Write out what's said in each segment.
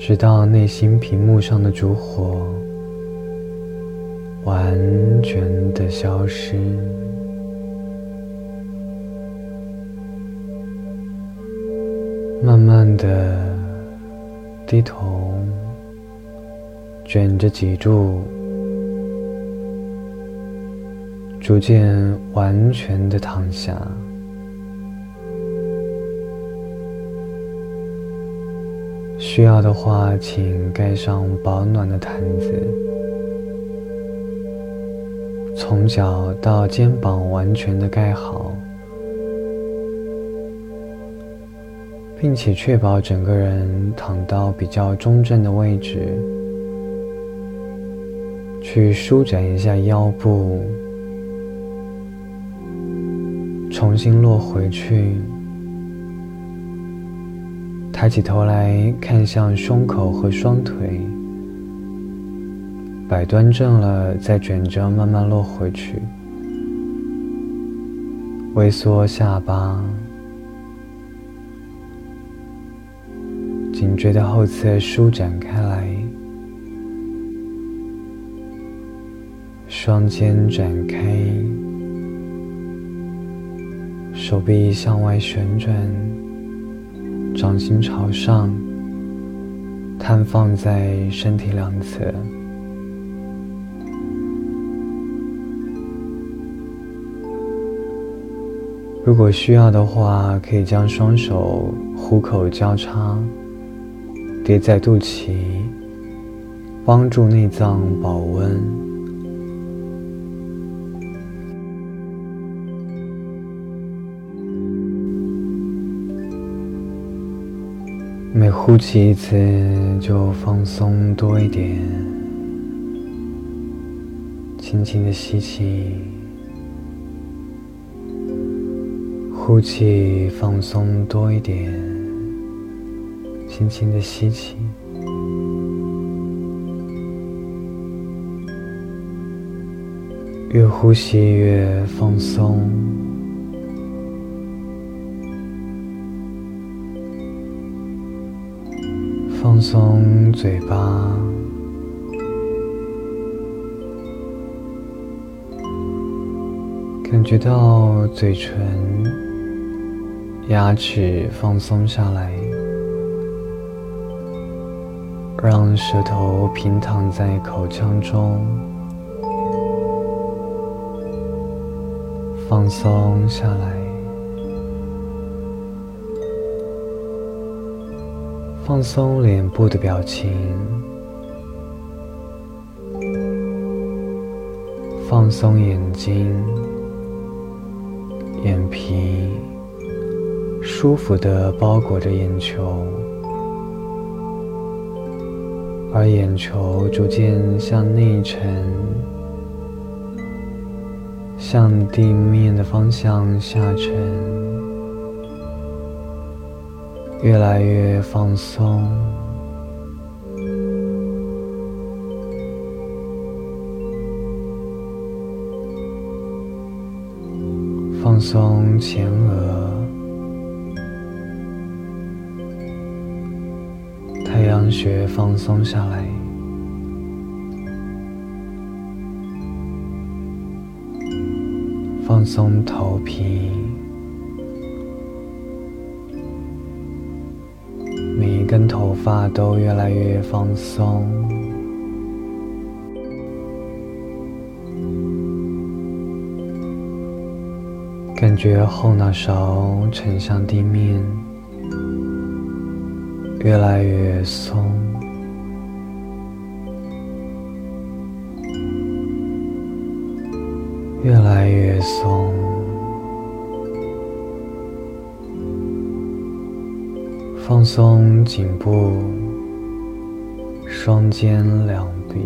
直到内心屏幕上的烛火完全的消失。慢慢的低头，卷着脊柱。逐渐完全的躺下，需要的话，请盖上保暖的毯子，从脚到肩膀完全的盖好，并且确保整个人躺到比较中正的位置，去舒展一下腰部。重新落回去，抬起头来看向胸口和双腿，摆端正了，再卷着慢慢落回去，微缩下巴，颈椎的后侧舒展开来，双肩展开。手臂向外旋转，掌心朝上，摊放在身体两侧。如果需要的话，可以将双手虎口交叉，叠在肚脐，帮助内脏保温。每呼气一次，就放松多一点。轻轻的吸气，呼气，放松多一点。轻轻的吸气，越呼吸越放松。放松嘴巴，感觉到嘴唇、牙齿放松下来，让舌头平躺在口腔中，放松下来。放松脸部的表情，放松眼睛、眼皮，舒服的包裹着眼球，而眼球逐渐向内沉，向地面的方向下沉。越来越放松，放松前额，太阳穴放松下来，放松头皮。根头发都越来越放松，感觉后脑勺沉向地面，越来越松，越来越松。放松颈部、双肩、两臂，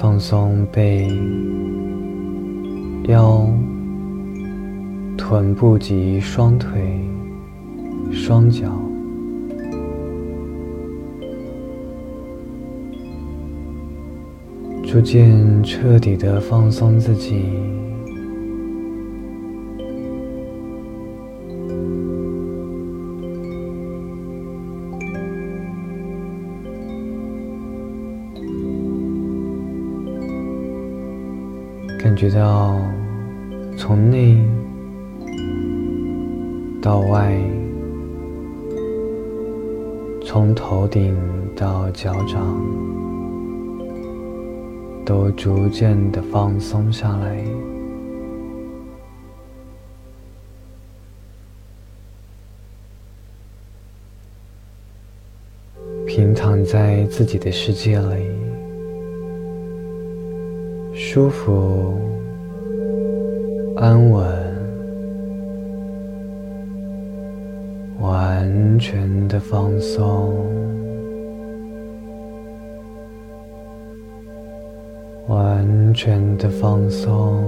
放松背、腰、臀部及双腿、双脚，逐渐彻底的放松自己。觉到从内到外，从头顶到脚掌，都逐渐的放松下来。平躺在自己的世界里，舒服、安稳、完全的放松、完全的放松、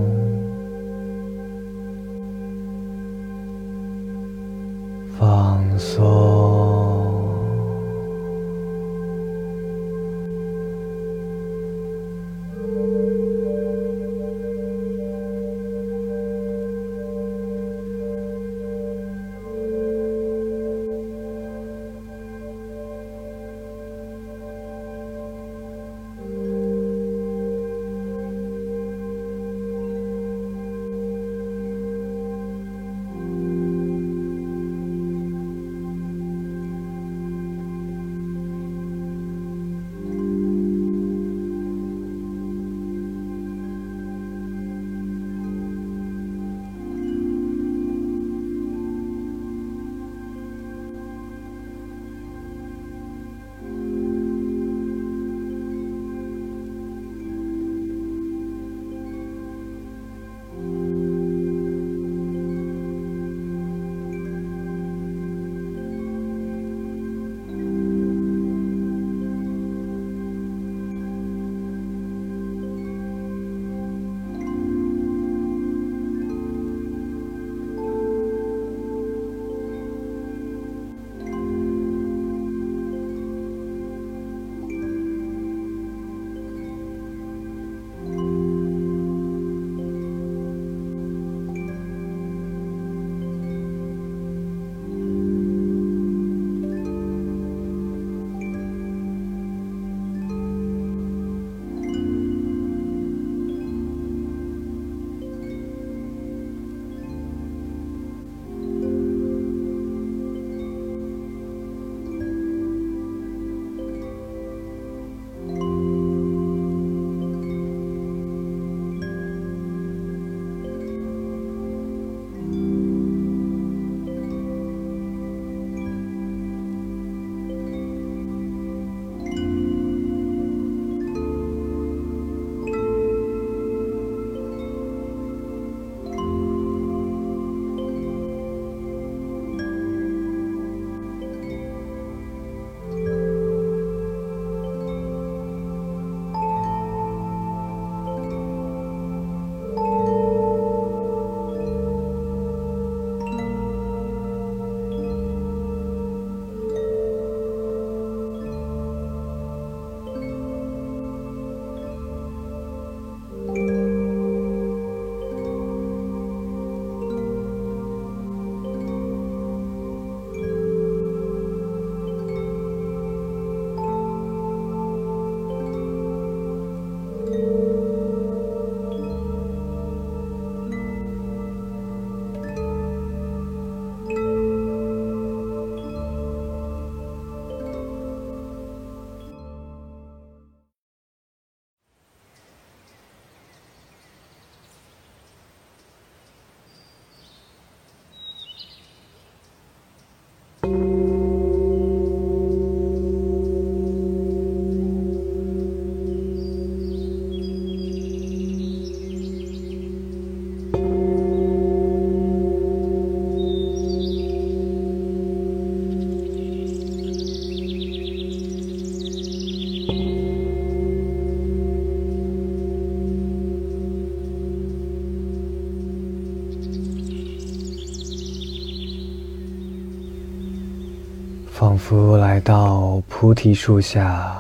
佛来到菩提树下，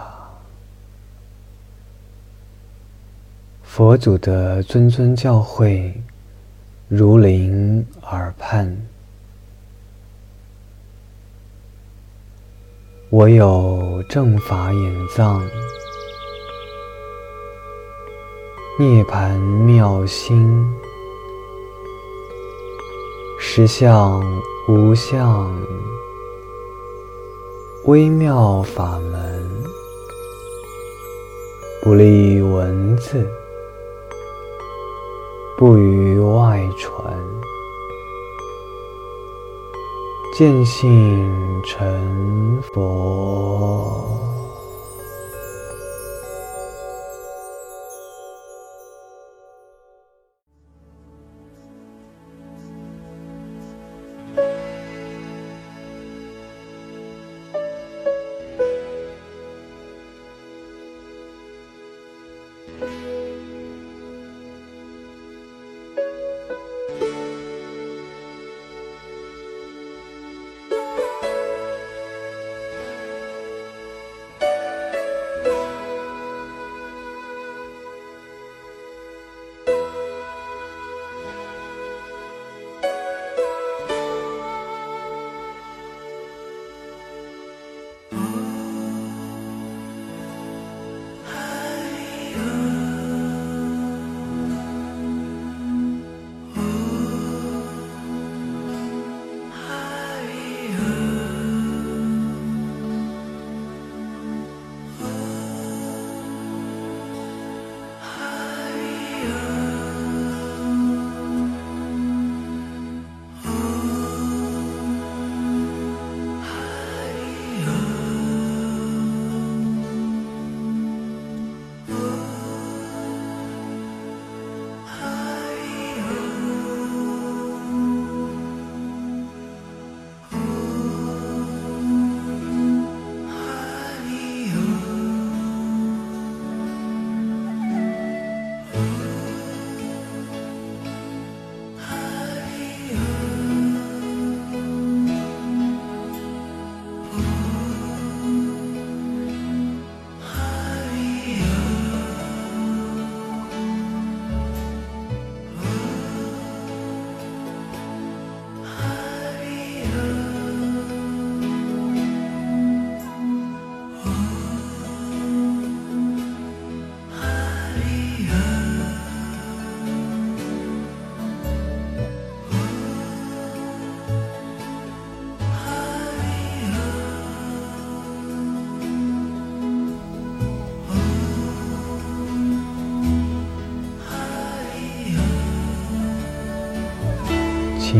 佛祖的谆谆教诲如临耳畔。我有正法眼藏，涅盘妙心，实相无相，微妙法门，不立文字，不与外传，见性成佛。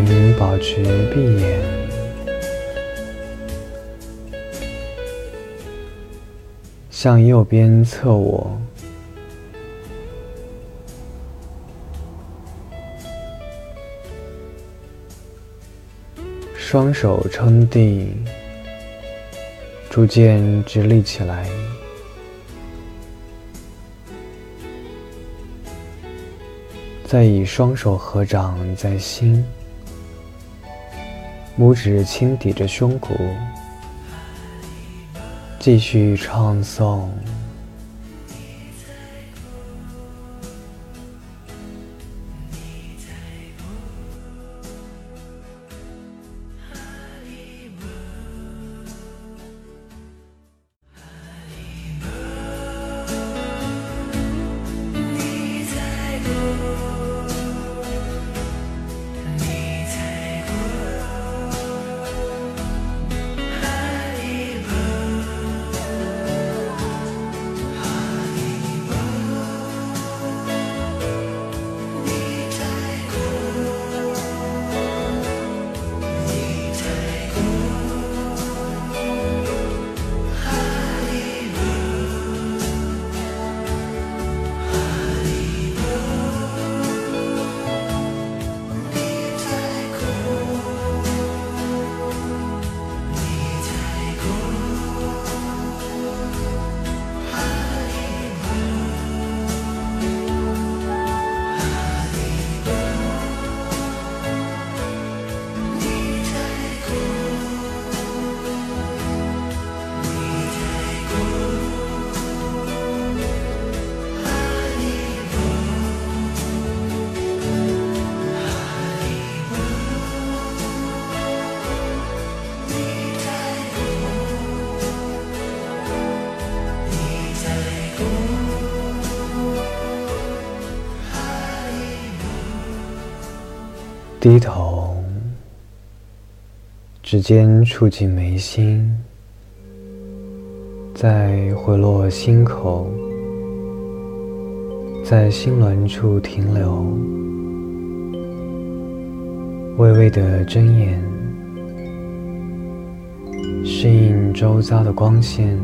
请保持闭眼，向右边侧卧，双手撑地，逐渐直立起来。再以双手合掌在心，拇指轻抵着胸骨，继续唱诵。低头，指尖触及眉心，再回落心口，在心轮处停留，微微的睁眼，适应周遭的光线。